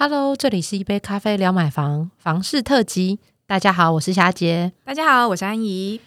Hello，这里是一杯咖啡聊买房房事特辑。大家好，我是霞姐。大家好，我是安怡。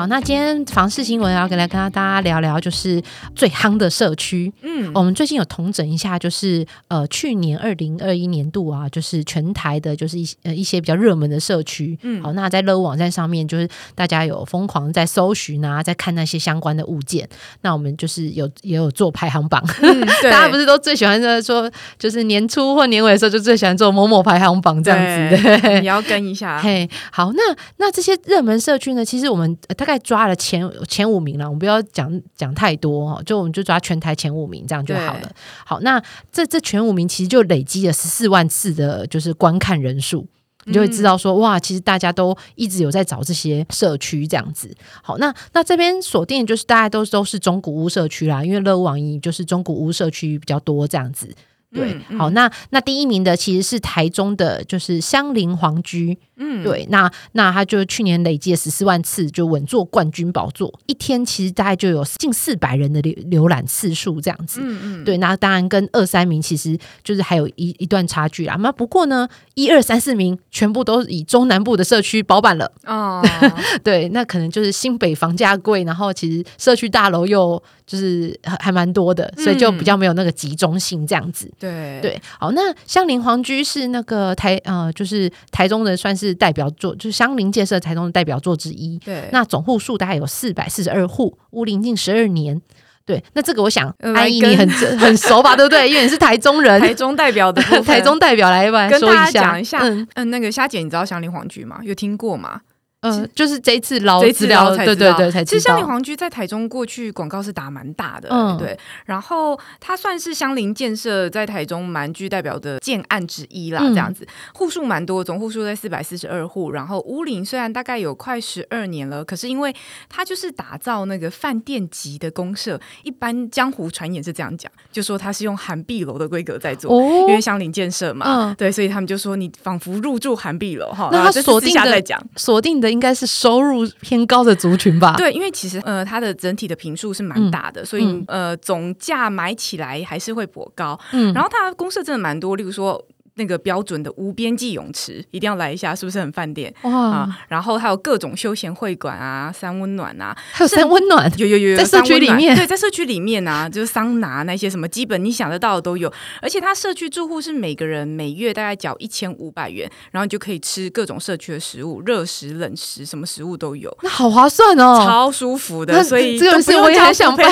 好，那今天房事新闻要跟来跟大家聊聊，就是最夯的社区。嗯，我们最近有统整一下，就是呃，去年二零二一年度啊，就是全台的，就是一呃一些比较热门的社区。嗯，好，那在乐屋网站上面，就是大家有疯狂在搜寻啊，在看那些相关的物件。那我们就是有也有做排行榜，大家不是都最喜欢在说，就是年初或年尾的时候，就最喜欢做某某排行榜这样子的。你要跟一下。嘿，好，那那这些热门社区呢？其实我们大概。在抓了前前五名了，我们不要讲讲太多哦，就我们就抓全台前五名这样就好了。好，那这这前五名其实就累积了十四万次的，就是观看人数，你就会知道说，哇，其实大家都一直有在找这些社区这样子。好，那那这边锁定就是大家都都是中古屋社区啦，因为乐屋网银就是中古屋社区比较多这样子。对，好，那那第一名的其实是台中的，就是香菱皇居。嗯，对，那那他就去年累计了十四万次，就稳坐冠军宝座。一天其实大概就有近四百人的浏浏览次数这样子。嗯嗯，对，那当然跟二三名其实就是还有一一段差距啊。那不过呢，一二三四名全部都以中南部的社区包办了。哦，对，那可能就是新北房价贵，然后其实社区大楼又就是还蛮多的，所以就比较没有那个集中性这样子。对对，好，那香菱皇居是那个台呃，就是台中的算是。代表作就是香菱建设台中的代表作之一。对，那总户数大概有四百四十二户，屋龄近十二年。对，那这个我想阿姨你很很熟吧，对不对？因为你是台中人，台中代表的 台中代表来吧，跟大家讲一下。嗯，那个虾姐，你知道香林皇居吗？有听过吗？嗯，就是这一次捞资料，对对对，才其实香林皇居在台中过去广告是打蛮大的，嗯，对。然后它算是香林建设在台中蛮具代表的建案之一啦，这样子户数蛮多，总户数在四百四十二户。然后屋龄虽然大概有快十二年了，可是因为它就是打造那个饭店级的公社，一般江湖传言是这样讲，就说它是用韩碧楼的规格在做，因为香林建设嘛，对，所以他们就说你仿佛入住韩碧楼哈。那它锁定的在讲锁定的。应该是收入偏高的族群吧？对，因为其实呃，它的整体的平数是蛮大的，所以呃，总价买起来还是会颇高。嗯，然后它公社真的蛮多，例如说。那个标准的无边际泳池一定要来一下，是不是很饭店哇？然后还有各种休闲会馆啊，三温暖啊，还有三温暖，有有有，在社区里面，对，在社区里面啊，就是桑拿那些什么基本你想得到的都有。而且它社区住户是每个人每月大概缴一千五百元，然后你就可以吃各种社区的食物，热食、冷食，什么食物都有，那好划算哦，超舒服的。所以这个是我也很想办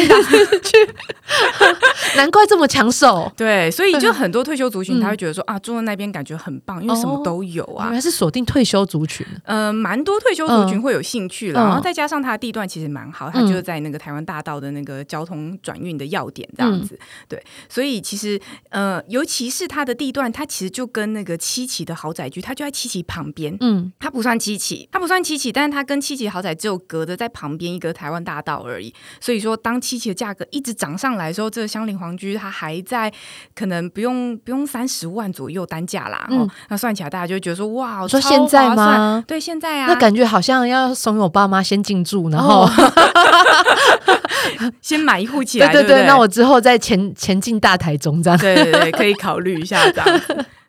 去，难怪这么抢手。对，所以就很多退休族群他会觉得说啊，住。那边感觉很棒，因为什么都有啊。原来是锁定退休族群，呃，蛮多退休族群会有兴趣了。然后再加上它的地段其实蛮好，它就是在那个台湾大道的那个交通转运的要点这样子。对，所以其实呃，尤其是它的地段，它其实就跟那个七期的豪宅区，它就在七期旁边。嗯，它不算七期，它不算七期，但是它跟七期豪宅只有隔着在旁边一个台湾大道而已。所以说，当七期的价格一直涨上来的时候，这个香菱皇居它还在可能不用不用三十万左右。单价啦，嗯，那算起来大家就会觉得说，哇，说现在吗？对，现在啊，那感觉好像要怂恿爸妈先进驻，然后 先买一户起来，对对对，那我之后再前前进大台中这样，对对对，可以考虑一下这样。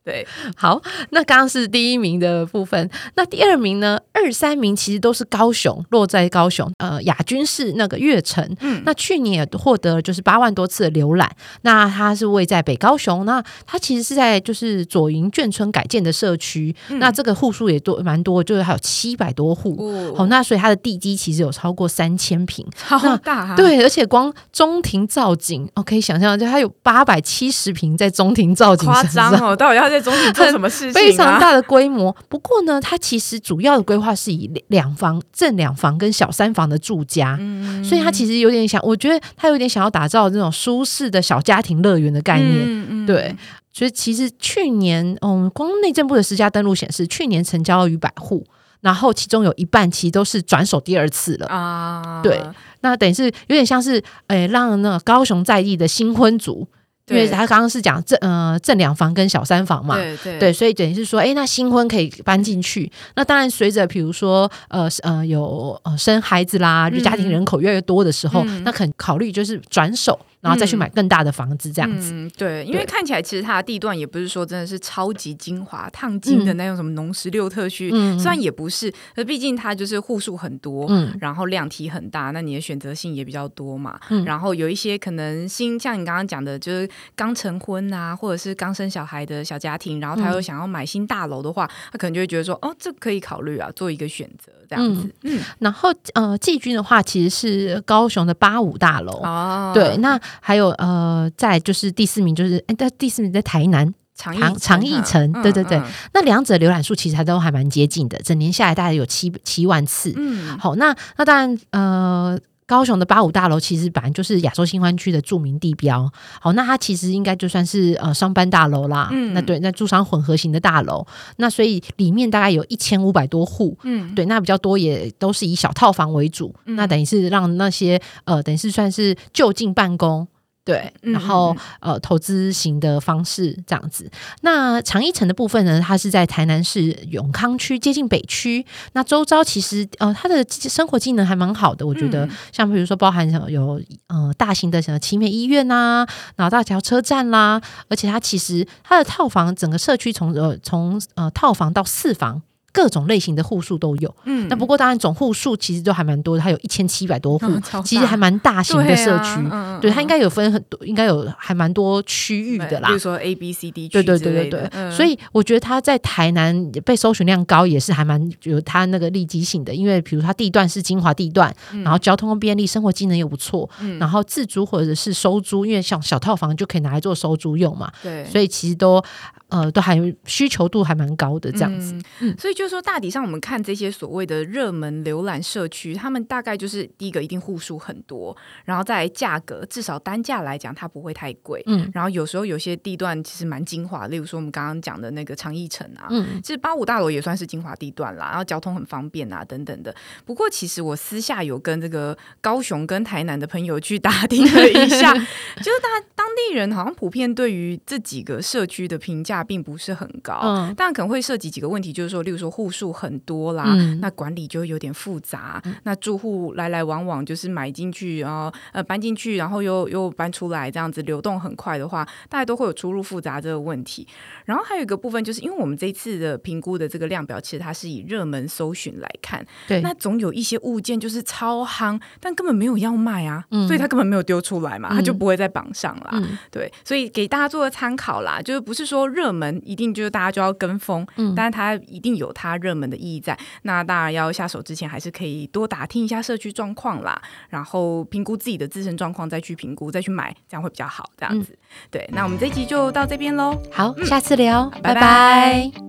对，好，那刚刚是第一名的部分，那第二名呢？二三名其实都是高雄，落在高雄。呃，亚军是那个月城，嗯，那去年也获得就是八万多次的浏览。那它是位在北高雄，那它其实是在就是左营眷村改建的社区，那这个户数也多蛮多，就是还有七百多户。好，那所以它的地基其实有超过三千平，超大。对，而且光中庭造景，我可以想象，就它有八百七十平在中庭造景，夸张哦，到底要在。中庭做什么事情？非常大的规模。不过呢，它其实主要的规划是以两房、正两房跟小三房的住家，所以它其实有点想，我觉得它有点想要打造这种舒适的小家庭乐园的概念。对，所以其实去年，嗯，光内政部的私家登录显示，去年成交逾百户，然后其中有一半其实都是转手第二次了啊。对，那等于是有点像是，诶，让那个高雄在地的新婚族。因为他刚刚是讲正呃正两房跟小三房嘛，对对对，所以等于是说，哎，那新婚可以搬进去。那当然，随着比如说呃呃有呃生孩子啦，就家庭人口越来越多的时候，那肯考虑就是转手。然后再去买更大的房子这样子。嗯，对，因为看起来其实它的地段也不是说真的是超级精华、烫金的那种什么农十六特区，虽然也不是，可毕竟它就是户数很多，嗯，然后量体很大，那你的选择性也比较多嘛。然后有一些可能新，像你刚刚讲的，就是刚成婚啊，或者是刚生小孩的小家庭，然后他又想要买新大楼的话，他可能就会觉得说，哦，这可以考虑啊，做一个选择这样子。嗯，然后呃，季军的话其实是高雄的八五大楼哦，对，那还有呃，在就是第四名就是哎，但第四名在台南长长义城，对对对，那两者浏览数其实还都还蛮接近的，整年下来大概有七七万次。嗯，好，那那当然呃。高雄的八五大楼其实本来就是亚洲新湾区的著名地标，好，那它其实应该就算是呃商办大楼啦，嗯，那对，那住商混合型的大楼，那所以里面大概有一千五百多户，嗯，对，那比较多也都是以小套房为主，那等于是让那些呃，等于是算是就近办公。对，然后呃，投资型的方式这样子。那长一城的部分呢，它是在台南市永康区，接近北区。那周遭其实呃，它的生活机能还蛮好的，我觉得，像比如说包含有呃大型的什么奇美医院呐，然后大桥车站啦，而且它其实它的套房整个社区从呃从呃套房到四房。各种类型的户数都有，嗯，那不过当然总户数其实都还蛮多的，它有一千七百多户，其实还蛮大型的社区，对，它应该有分很多，应该有还蛮多区域的啦，比如说 A、B、C、D 区，对对对对对，所以我觉得它在台南被搜寻量高也是还蛮有它那个利基性的，因为比如它地段是精华地段，然后交通便利，生活机能又不错，然后自租或者是收租，因为像小套房就可以拿来做收租用嘛，对，所以其实都。呃，都还需求度还蛮高的这样子，所以就是说，大体上我们看这些所谓的热门浏览社区，他们大概就是第一个一定户数很多，然后再价格至少单价来讲它不会太贵，嗯，然后有时候有些地段其实蛮精华，例如说我们刚刚讲的那个长义城啊，嗯，其实八五大楼也算是精华地段啦，然后交通很方便啊等等的。不过其实我私下有跟这个高雄跟台南的朋友去打听了一下，就是大当地人好像普遍对于这几个社区的评价。并不是很高，嗯，但可能会涉及几个问题，就是说，例如说户数很多啦，那管理就有点复杂，那住户来来往往，就是买进去，然后呃搬进去，然后又又搬出来，这样子流动很快的话，大家都会有出入复杂这个问题。然后还有一个部分，就是因为我们这次的评估的这个量表，其实它是以热门搜寻来看，对，那总有一些物件就是超夯，但根本没有要卖啊，所以它根本没有丢出来嘛，它就不会在榜上啦。对，所以给大家做个参考啦，就是不是说热。热门一定就是大家就要跟风，嗯，但是它一定有它热门的意义在。那当然要下手之前，还是可以多打听一下社区状况啦，然后评估自己的自身状况，再去评估，再去买，这样会比较好。这样子，对。那我们这集就到这边喽，好，下次聊，拜拜。